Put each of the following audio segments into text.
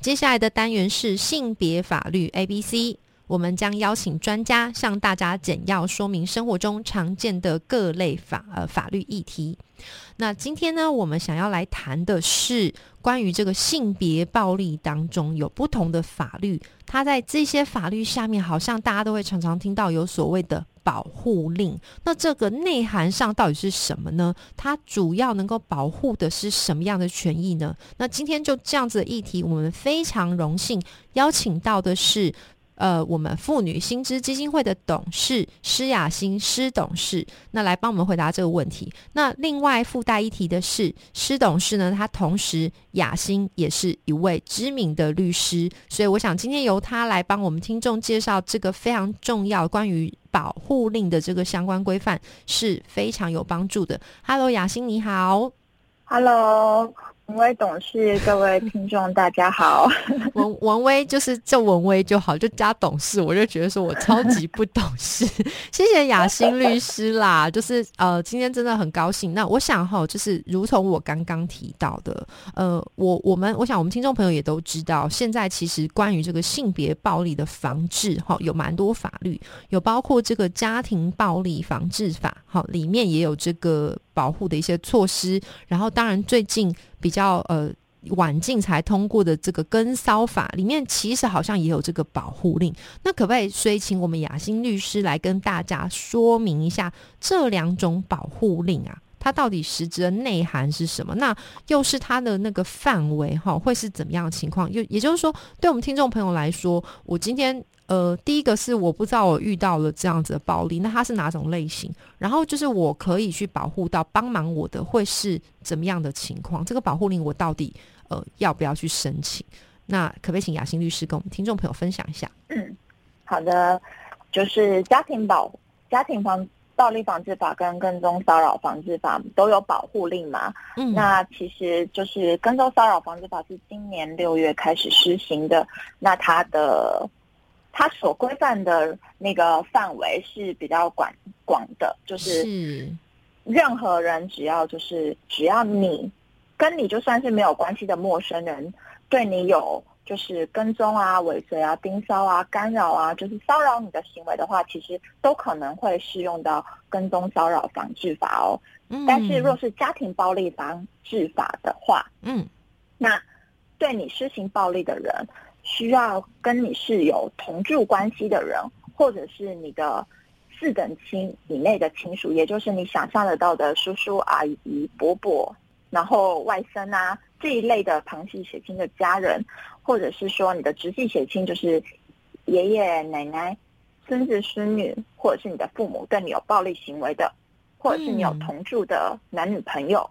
接下来的单元是性别法律 A B C，我们将邀请专家向大家简要说明生活中常见的各类法呃法律议题。那今天呢，我们想要来谈的是关于这个性别暴力当中有不同的法律，它在这些法律下面，好像大家都会常常听到有所谓的。保护令，那这个内涵上到底是什么呢？它主要能够保护的是什么样的权益呢？那今天就这样子的议题，我们非常荣幸邀请到的是。呃，我们妇女薪资基金会的董事施雅欣施董事，那来帮我们回答这个问题。那另外附带一提的是，施董事呢，他同时雅欣也是一位知名的律师，所以我想今天由他来帮我们听众介绍这个非常重要关于保护令的这个相关规范是非常有帮助的。Hello，雅欣你好。Hello。文威董事，各位听众，大家好。文文威就是叫文威就好，就加董事，我就觉得说我超级不懂事。谢谢雅欣律师啦，就是呃，今天真的很高兴。那我想哈，就是如同我刚刚提到的，呃，我我们我想我们听众朋友也都知道，现在其实关于这个性别暴力的防治哈，有蛮多法律，有包括这个家庭暴力防治法，哈，里面也有这个。保护的一些措施，然后当然最近比较呃晚近才通过的这个跟骚法里面，其实好像也有这个保护令。那可不可以所以请我们雅欣律师来跟大家说明一下这两种保护令啊？它到底实质的内涵是什么？那又是它的那个范围哈，会是怎么样的情况？又也就是说，对我们听众朋友来说，我今天。呃，第一个是我不知道我遇到了这样子的暴力，那它是哪种类型？然后就是我可以去保护到帮忙我的会是怎么样的情况？这个保护令我到底呃要不要去申请？那可不可以请雅欣律师跟我们听众朋友分享一下？嗯，好的，就是家庭保家庭防暴力防治法跟跟踪骚扰防治法都有保护令嘛？嗯，那其实就是跟踪骚扰防治法是今年六月开始施行的，那它的。它所规范的那个范围是比较广广的，就是任何人只要就是只要你跟你就算是没有关系的陌生人，对你有就是跟踪啊、尾随啊、盯梢啊、干扰啊，就是骚扰你的行为的话，其实都可能会适用到跟踪骚扰防治法哦。但是若是家庭暴力防治法的话，嗯，那对你施行暴力的人。需要跟你是有同住关系的人，或者是你的四等亲以内的亲属，也就是你想象得到的叔叔阿姨、伯伯，然后外甥啊这一类的旁系血亲的家人，或者是说你的直系血亲，就是爷爷奶奶、孙子孙女，或者是你的父母对你有暴力行为的，或者是你有同住的男女朋友。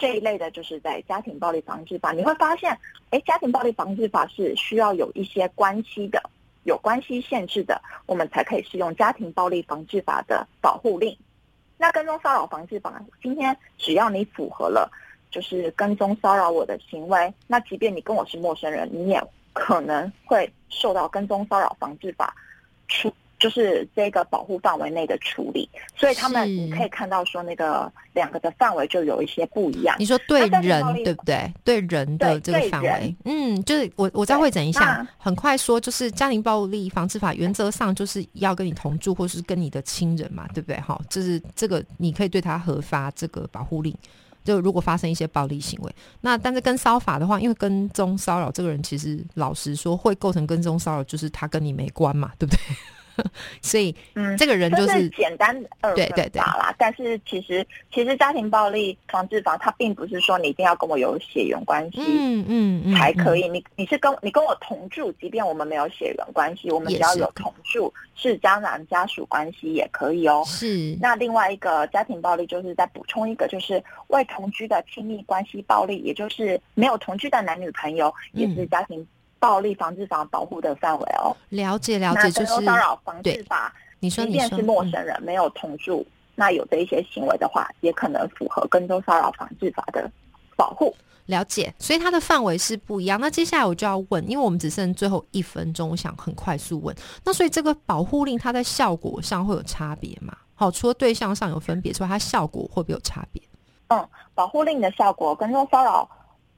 这一类的，就是在家庭暴力防治法，你会发现，哎，家庭暴力防治法是需要有一些关系的，有关系限制的，我们才可以适用家庭暴力防治法的保护令。那跟踪骚扰防治法，今天只要你符合了，就是跟踪骚扰我的行为，那即便你跟我是陌生人，你也可能会受到跟踪骚扰防治法处。就是这个保护范围内的处理，所以他们你可以看到说那个两个的范围就有一些不一样。你说对人对不对？对人的这个范围，嗯，就是我我再会整一下，很快说，就是家庭暴力防治法原则上就是要跟你同住或是跟你的亲人嘛，对不对？哈，就是这个你可以对他核发这个保护令，就如果发生一些暴力行为，那但是跟骚法的话，因为跟踪骚扰这个人其实老实说会构成跟踪骚扰，就是他跟你没关嘛，对不对？所以，嗯，这个人就是简单二分法啦。但是其实，其实家庭暴力防治法它并不是说你一定要跟我有血缘关系，嗯嗯才可以。你你是跟你跟我同住，即便我们没有血缘关系，我们只要有同住是家长家属关系也可以哦。是。那另外一个家庭暴力，就是再补充一个，就是未同居的亲密关系暴力，也就是没有同居的男女朋友，也是家庭。暴力防治法保护的范围哦。了解了解，就是骚扰防治法，你说即便是陌生人没有同住，那有这一些行为的话，也可能符合跟踪骚扰防治法的保护。了解，所以它的范围是不一样。那接下来我就要问，因为我们只剩最后一分钟，我想很快速问。那所以这个保护令它在效果上会有差别吗？好，除了对象上有分别之外，它效果会不会有差别？嗯，保护令的效果，跟踪骚扰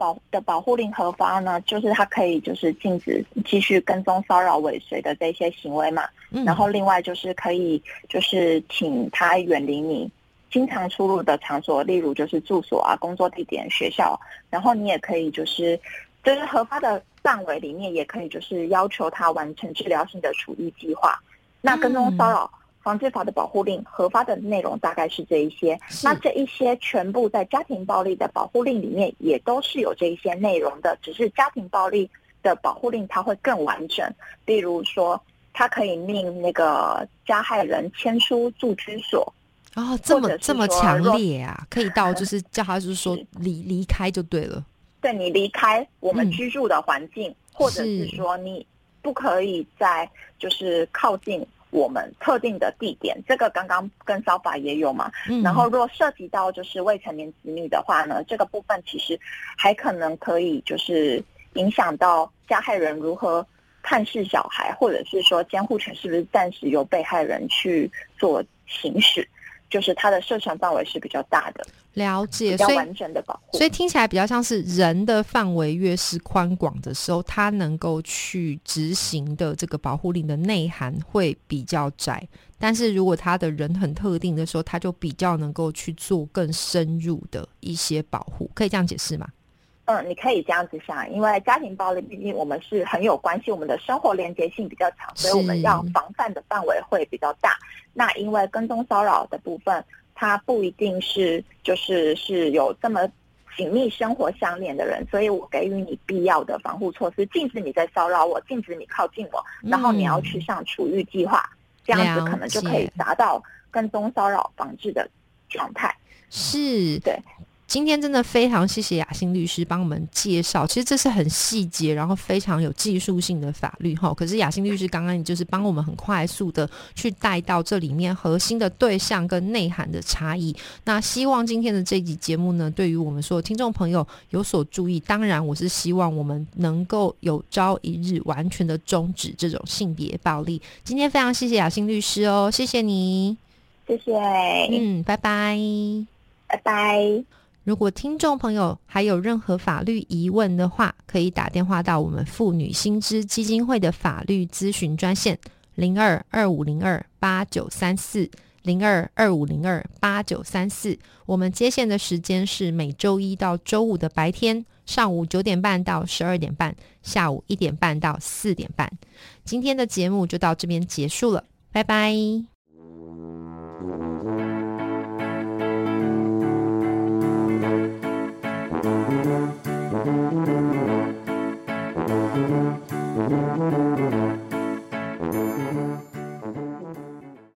保的保护令核发呢，就是它可以就是禁止继续跟踪骚扰尾随的这些行为嘛。嗯。然后另外就是可以就是请他远离你经常出入的场所，例如就是住所啊、工作地点、学校。然后你也可以就是就是核发的范围里面，也可以就是要求他完成治疗性的处遇计划。那跟踪骚扰。防治法的保护令核发的内容大概是这一些，那这一些全部在家庭暴力的保护令里面也都是有这一些内容的，只是家庭暴力的保护令它会更完整。例如说，它可以命那个加害人迁出住居所，哦，这么这么强烈啊，可以到就是 叫他就是说离离开就对了，对你离开我们居住的环境，或者是说你不可以在就是靠近。我们特定的地点，这个刚刚跟骚法也有嘛。然后，如果涉及到就是未成年子女的话呢，这个部分其实还可能可以就是影响到加害人如何探视小孩，或者是说监护权是不是暂时由被害人去做行使。就是它的涉权范围是比较大的，了解，所以完整的保护，所以听起来比较像是人的范围越是宽广的时候，它能够去执行的这个保护令的内涵会比较窄。但是如果他的人很特定的时候，他就比较能够去做更深入的一些保护，可以这样解释吗？嗯，你可以这样子想，因为家庭暴力毕竟我们是很有关系，我们的生活连接性比较强，所以我们要防范的范围会比较大。那因为跟踪骚扰的部分，它不一定是就是是有这么紧密生活相连的人，所以我给予你必要的防护措施，禁止你在骚扰我，禁止你靠近我，然后你要去上处遇计划，这样子可能就可以达到跟踪骚扰防治的状态。是，对。今天真的非常谢谢雅欣律师帮我们介绍，其实这是很细节，然后非常有技术性的法律哈。可是雅欣律师刚刚就是帮我们很快速的去带到这里面核心的对象跟内涵的差异。那希望今天的这集节目呢，对于我们所有听众朋友有所注意。当然，我是希望我们能够有朝一日完全的终止这种性别暴力。今天非常谢谢雅欣律师哦，谢谢你，谢谢，嗯，拜拜，拜拜。如果听众朋友还有任何法律疑问的话，可以打电话到我们妇女新知基金会的法律咨询专线零二二五零二八九三四零二二五零二八九三四。我们接线的时间是每周一到周五的白天上午九点半到十二点半，下午一点半到四点半。今天的节目就到这边结束了，拜拜。